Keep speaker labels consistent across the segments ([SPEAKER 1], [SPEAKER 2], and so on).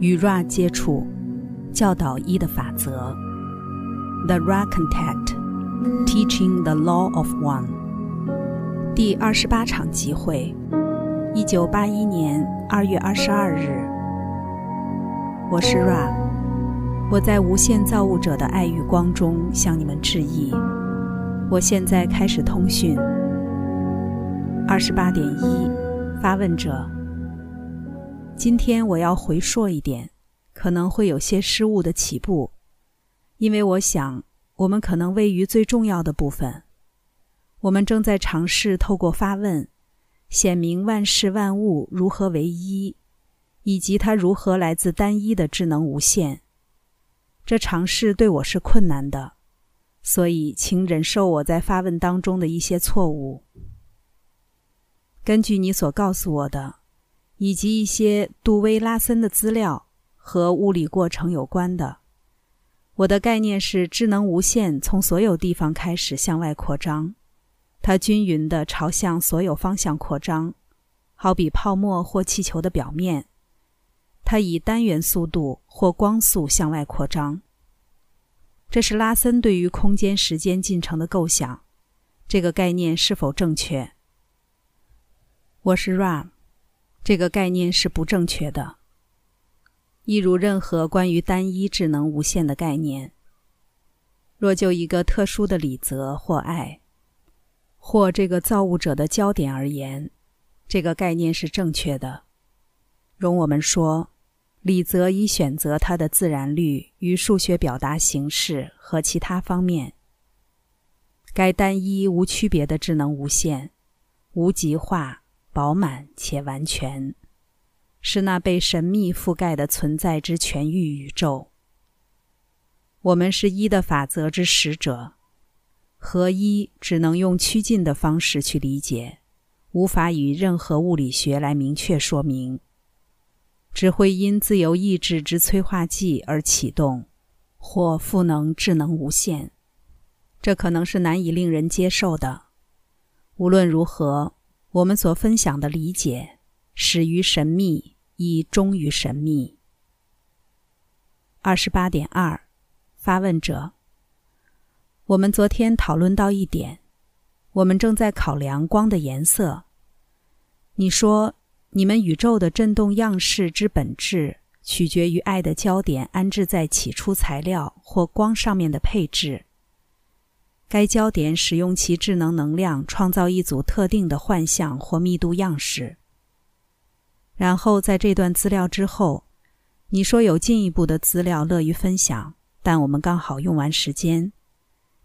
[SPEAKER 1] 与 Ra 接触，教导一的法则。The Ra Contact, Teaching the Law of One。第二十八场集会，一九八一年二月二十二日。我是 Ra，我在无限造物者的爱与光中向你们致意。我现在开始通讯。二十八点一，发问者。今天我要回溯一点，可能会有些失误的起步，因为我想我们可能位于最重要的部分。我们正在尝试透过发问，显明万事万物如何为一，以及它如何来自单一的智能无限。这尝试对我是困难的，所以请忍受我在发问当中的一些错误。根据你所告诉我的。以及一些杜威拉森的资料和物理过程有关的。我的概念是智能无限从所有地方开始向外扩张，它均匀地朝向所有方向扩张，好比泡沫或气球的表面。它以单元速度或光速向外扩张。这是拉森对于空间时间进程的构想。这个概念是否正确？我是 Ram。这个概念是不正确的，一如任何关于单一智能无限的概念。若就一个特殊的理则或爱，或这个造物者的焦点而言，这个概念是正确的。容我们说，理则以选择它的自然律与数学表达形式和其他方面。该单一无区别的智能无限，无极化。饱满且完全，是那被神秘覆盖的存在之全域宇宙。我们是一的法则之使者，合一只能用趋近的方式去理解，无法以任何物理学来明确说明。只会因自由意志之催化剂而启动，或赋能智能无限。这可能是难以令人接受的。无论如何。我们所分享的理解始于神秘，亦终于神秘。二十八点二，发问者：我们昨天讨论到一点，我们正在考量光的颜色。你说，你们宇宙的振动样式之本质取决于爱的焦点安置在起初材料或光上面的配置。该焦点使用其智能能量创造一组特定的幻象或密度样式。然后在这段资料之后，你说有进一步的资料乐于分享，但我们刚好用完时间。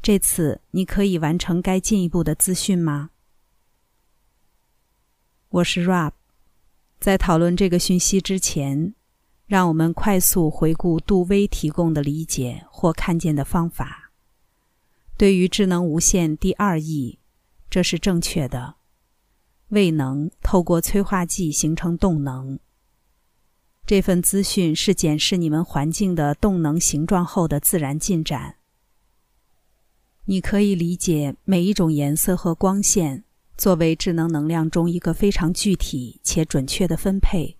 [SPEAKER 1] 这次你可以完成该进一步的资讯吗？我是 Rob。在讨论这个讯息之前，让我们快速回顾杜威提供的理解或看见的方法。对于智能无限第二义，这是正确的。未能透过催化剂形成动能。这份资讯是检视你们环境的动能形状后的自然进展。你可以理解每一种颜色和光线作为智能能量中一个非常具体且准确的分配。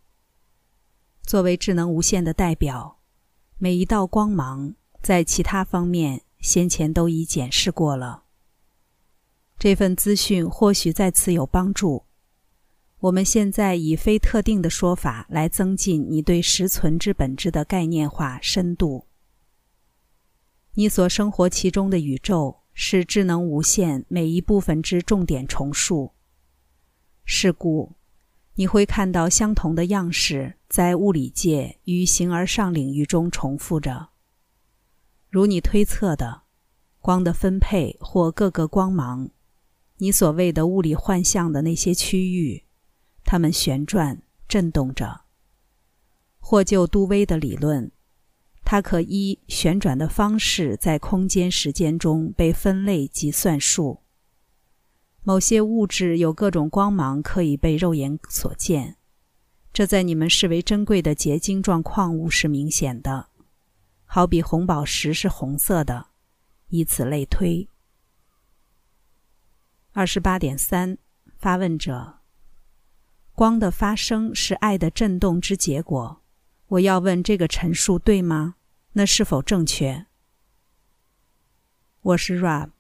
[SPEAKER 1] 作为智能无限的代表，每一道光芒在其他方面。先前都已检视过了。这份资讯或许在此有帮助。我们现在以非特定的说法来增进你对实存之本质的概念化深度。你所生活其中的宇宙是智能无限每一部分之重点重述。是故，你会看到相同的样式在物理界与形而上领域中重复着。如你推测的，光的分配或各个光芒，你所谓的物理幻象的那些区域，它们旋转、震动着。或就杜威的理论，它可依旋转的方式在空间时间中被分类及算术。某些物质有各种光芒可以被肉眼所见，这在你们视为珍贵的结晶状矿物是明显的。好比红宝石是红色的，以此类推。二十八点三，发问者：光的发生是爱的振动之结果，我要问这个陈述对吗？那是否正确？我是 Rab，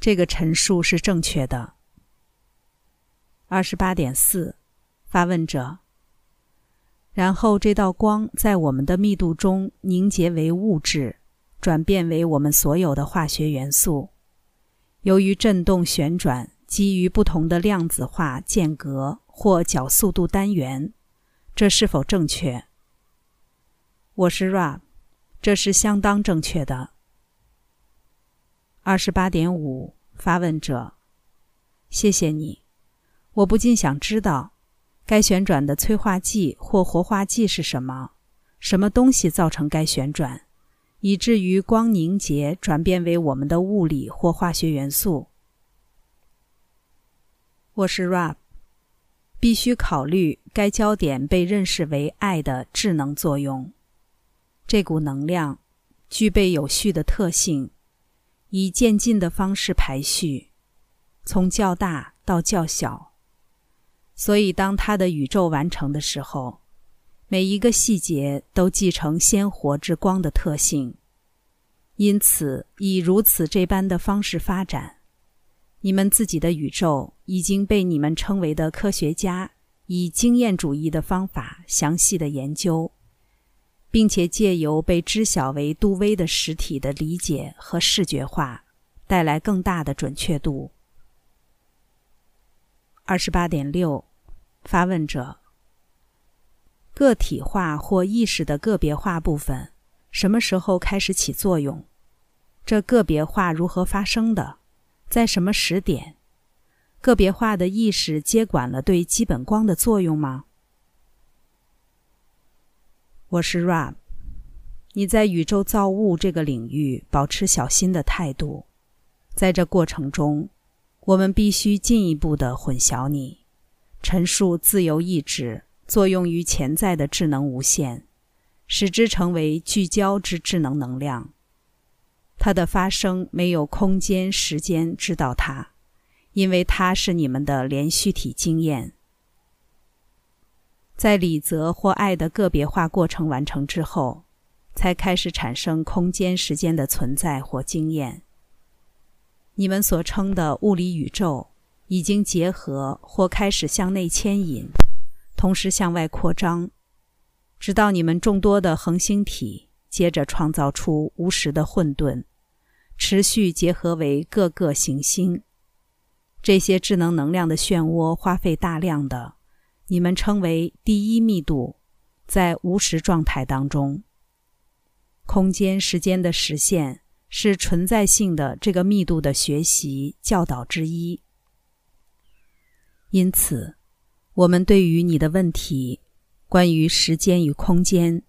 [SPEAKER 1] 这个陈述是正确的。二十八点四，发问者。然后这道光在我们的密度中凝结为物质，转变为我们所有的化学元素。由于振动旋转，基于不同的量子化间隔或角速度单元，这是否正确？我是 Rab，这是相当正确的。二十八点五，发问者，谢谢你。我不禁想知道。该旋转的催化剂或活化剂是什么？什么东西造成该旋转，以至于光凝结转变为我们的物理或化学元素？我是 Rab，必须考虑该焦点被认识为爱的智能作用。这股能量具备有序的特性，以渐进的方式排序，从较大到较小。所以，当它的宇宙完成的时候，每一个细节都继承鲜活之光的特性。因此，以如此这般的方式发展，你们自己的宇宙已经被你们称为的科学家以经验主义的方法详细的研究，并且借由被知晓为杜威的实体的理解和视觉化，带来更大的准确度。二十八点六。发问者：个体化或意识的个别化部分什么时候开始起作用？这个别化如何发生的？在什么时点？个别化的意识接管了对基本光的作用吗？我是 Rab。你在宇宙造物这个领域保持小心的态度，在这过程中，我们必须进一步的混淆你。陈述自由意志作用于潜在的智能无限，使之成为聚焦之智能能量。它的发生没有空间、时间知道它，因为它是你们的连续体经验。在理则或爱的个别化过程完成之后，才开始产生空间、时间的存在或经验。你们所称的物理宇宙。已经结合或开始向内牵引，同时向外扩张，直到你们众多的恒星体接着创造出无时的混沌，持续结合为各个行星。这些智能能量的漩涡花费大量的，你们称为第一密度，在无时状态当中，空间时间的实现是存在性的这个密度的学习教导之一。因此，我们对于你的问题，关于时间与空间，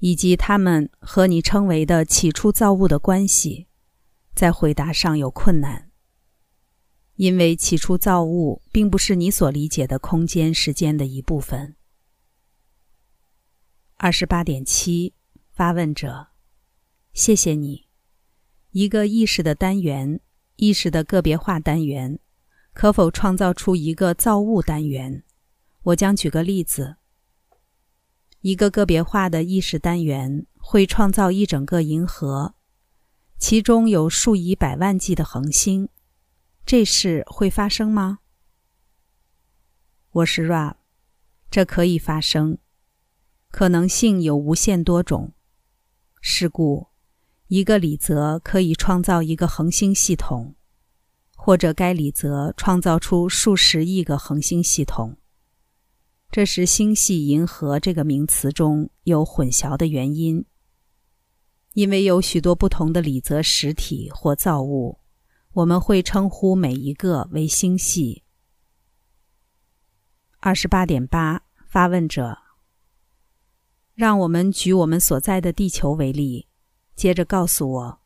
[SPEAKER 1] 以及他们和你称为的起初造物的关系，在回答上有困难，因为起初造物并不是你所理解的空间时间的一部分。二十八点七，发问者，谢谢你。一个意识的单元，意识的个别化单元。可否创造出一个造物单元？我将举个例子：一个个别化的意识单元会创造一整个银河，其中有数以百万计的恒星。这事会发生吗？我是 Rab，这可以发生，可能性有无限多种。是故，一个理则可以创造一个恒星系统。或者该理则创造出数十亿个恒星系统，这是星系银河这个名词中有混淆的原因。因为有许多不同的理则实体或造物，我们会称呼每一个为星系。二十八点八，发问者，让我们举我们所在的地球为例，接着告诉我，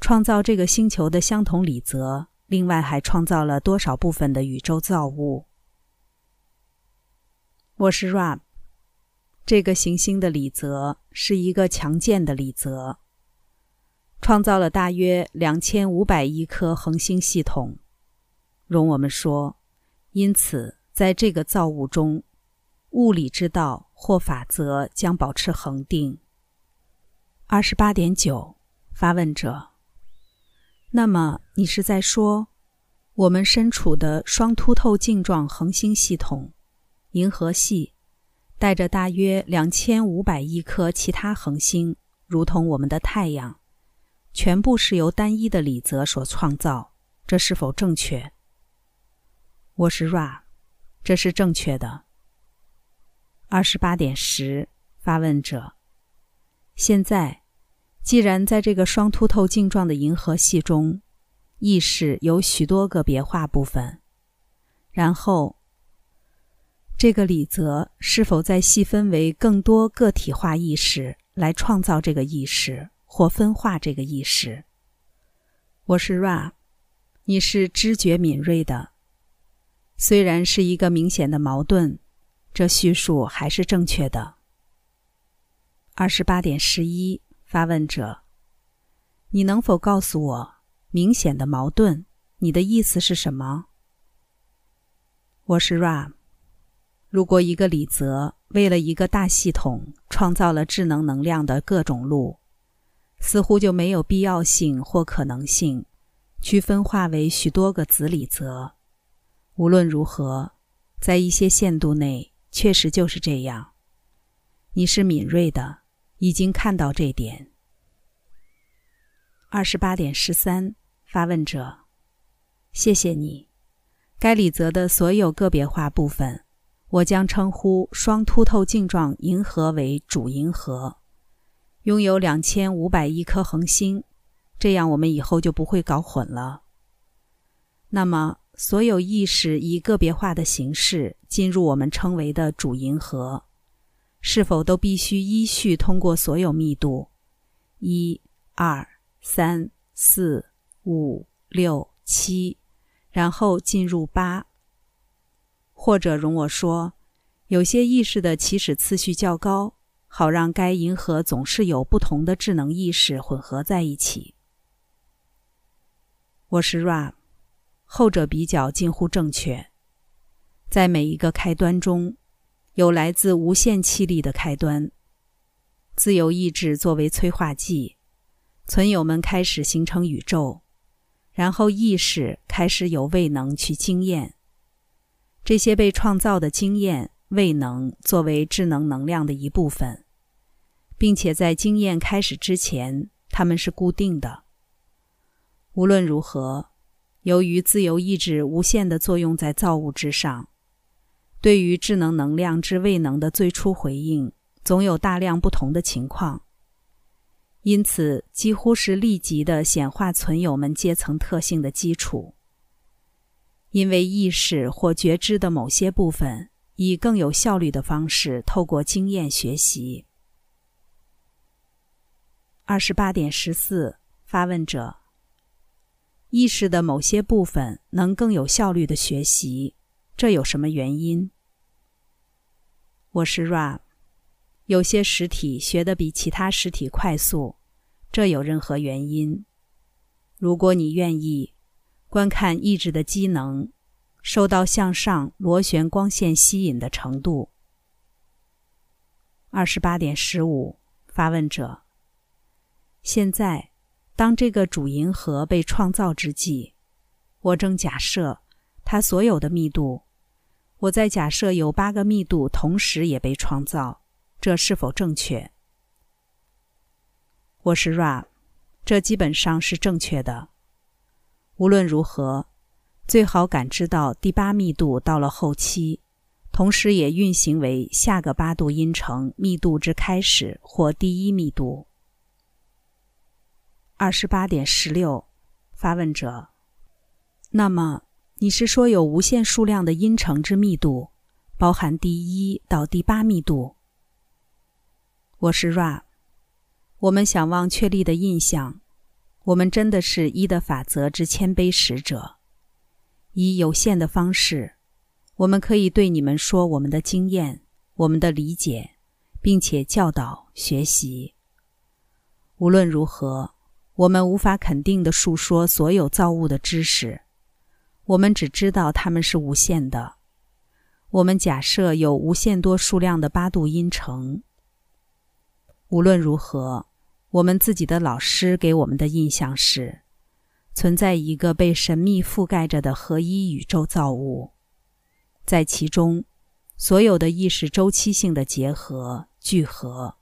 [SPEAKER 1] 创造这个星球的相同理则。另外还创造了多少部分的宇宙造物？我是 Rab。这个行星的理则是一个强健的理则，创造了大约两千五百亿颗恒星系统。容我们说，因此在这个造物中，物理之道或法则将保持恒定。二十八点九，发问者。那么你是在说，我们身处的双凸透镜状恒星系统——银河系，带着大约两千五百亿颗其他恒星，如同我们的太阳，全部是由单一的理则所创造，这是否正确？我是 Ra，这是正确的。二十八点十，发问者。现在。既然在这个双凸透镜状的银河系中，意识有许多个别化部分，然后这个理则是否再细分为更多个体化意识来创造这个意识或分化这个意识？我是 Ra，你是知觉敏锐的。虽然是一个明显的矛盾，这叙述还是正确的。二十八点十一。发问者，你能否告诉我明显的矛盾？你的意思是什么？我是 Ram。如果一个理则为了一个大系统创造了智能能量的各种路，似乎就没有必要性或可能性去分化为许多个子理则。无论如何，在一些限度内，确实就是这样。你是敏锐的。已经看到这点。二十八点十三，发问者，谢谢你。该里则的所有个别化部分，我将称呼双凸透镜状银河为主银河，拥有两千五百亿颗恒星，这样我们以后就不会搞混了。那么，所有意识以个别化的形式进入我们称为的主银河。是否都必须依序通过所有密度，一、二、三、四、五、六、七，然后进入八？或者容我说，有些意识的起始次序较高，好让该银河总是有不同的智能意识混合在一起。我是 Ra，后者比较近乎正确，在每一个开端中。有来自无限气力的开端，自由意志作为催化剂，存有们开始形成宇宙，然后意识开始有未能去经验。这些被创造的经验未能作为智能能量的一部分，并且在经验开始之前，它们是固定的。无论如何，由于自由意志无限的作用在造物之上。对于智能能量之未能的最初回应，总有大量不同的情况，因此几乎是立即的显化存有们阶层特性的基础。因为意识或觉知的某些部分以更有效率的方式透过经验学习。二十八点十四，发问者：意识的某些部分能更有效率的学习。这有什么原因？我是 Ra，有些实体学得比其他实体快速，这有任何原因？如果你愿意观看意志的机能受到向上螺旋光线吸引的程度。二十八点十五，发问者。现在，当这个主银河被创造之际，我正假设它所有的密度。我在假设有八个密度同时也被创造，这是否正确？我是 Ra，这基本上是正确的。无论如何，最好感知到第八密度到了后期，同时也运行为下个八度音程密度之开始或第一密度。二十八点十六，发问者，那么？你是说有无限数量的音程之密度，包含第一到第八密度？我是 Ra，我们想望确立的印象，我们真的是一的法则之谦卑使者。以有限的方式，我们可以对你们说我们的经验、我们的理解，并且教导学习。无论如何，我们无法肯定的述说所有造物的知识。我们只知道它们是无限的。我们假设有无限多数量的八度音程。无论如何，我们自己的老师给我们的印象是，存在一个被神秘覆盖着的合一宇宙造物，在其中，所有的意识周期性的结合聚合，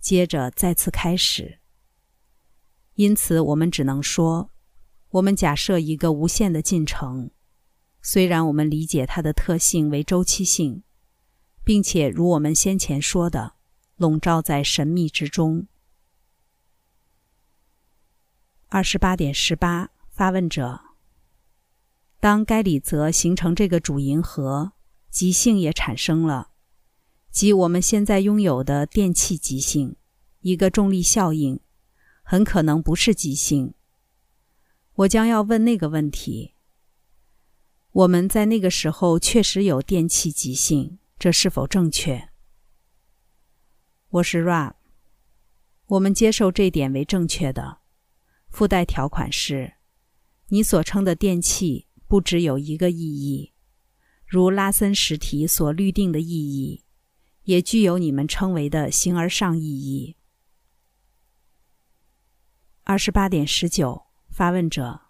[SPEAKER 1] 接着再次开始。因此，我们只能说，我们假设一个无限的进程。虽然我们理解它的特性为周期性，并且如我们先前说的，笼罩在神秘之中。二十八点十八，发问者：当该理则形成这个主银河，极性也产生了，即我们现在拥有的电气极性，一个重力效应，很可能不是极性。我将要问那个问题。我们在那个时候确实有电气极性，这是否正确？我是 Ra。我们接受这点为正确的。附带条款是：你所称的电气不只有一个意义，如拉森实体所律定的意义，也具有你们称为的形而上意义。二十八点十九，发问者。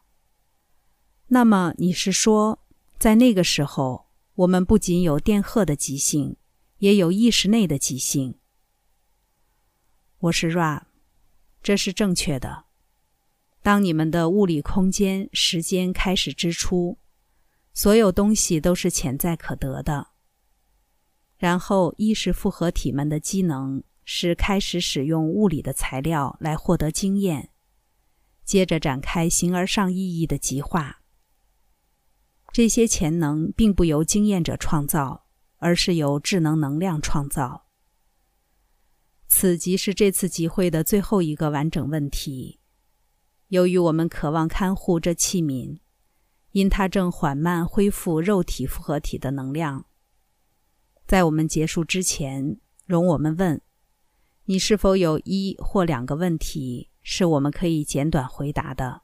[SPEAKER 1] 那么你是说？在那个时候，我们不仅有电荷的极性，也有意识内的极性。我是 Ra，这是正确的。当你们的物理空间、时间开始之初，所有东西都是潜在可得的。然后，意识复合体们的机能是开始使用物理的材料来获得经验，接着展开形而上意义的极化。这些潜能并不由经验者创造，而是由智能能量创造。此即是这次集会的最后一个完整问题。由于我们渴望看护这器皿，因它正缓慢恢复肉体复合体的能量，在我们结束之前，容我们问：你是否有一或两个问题是我们可以简短回答的？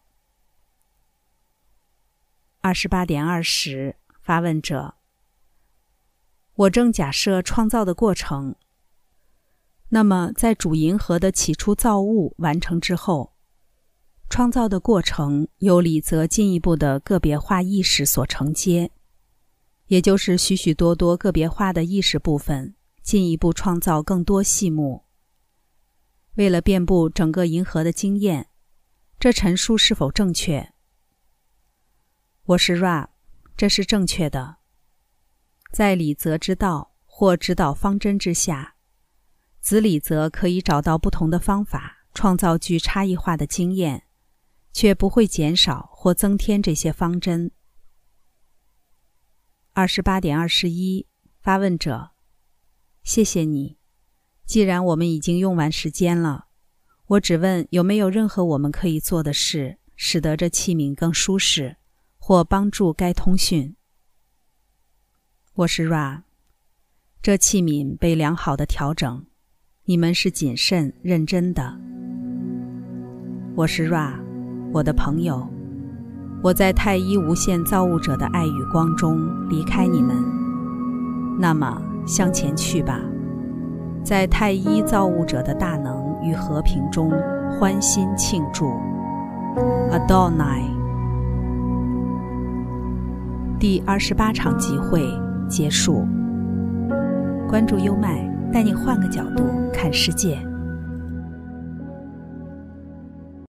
[SPEAKER 1] 二十八点二十，发问者：我正假设创造的过程。那么，在主银河的起初造物完成之后，创造的过程由李泽进一步的个别化意识所承接，也就是许许多多个别化的意识部分进一步创造更多细目。为了遍布整个银河的经验，这陈述是否正确？我是 Ra，这是正确的。在理则之道或指导方针之下，子理则可以找到不同的方法，创造具差异化的经验，却不会减少或增添这些方针。二十八点二十一，发问者，谢谢你。既然我们已经用完时间了，我只问有没有任何我们可以做的事，使得这器皿更舒适。或帮助该通讯。我是 Ra，这器皿被良好的调整，你们是谨慎认真的。我是 Ra，我的朋友，我在太一无限造物者的爱与光中离开你们，那么向前去吧，在太一造物者的大能与和平中欢欣庆祝。Adonai。第二十八场集会结束。关注优麦，带你换个角度看世界。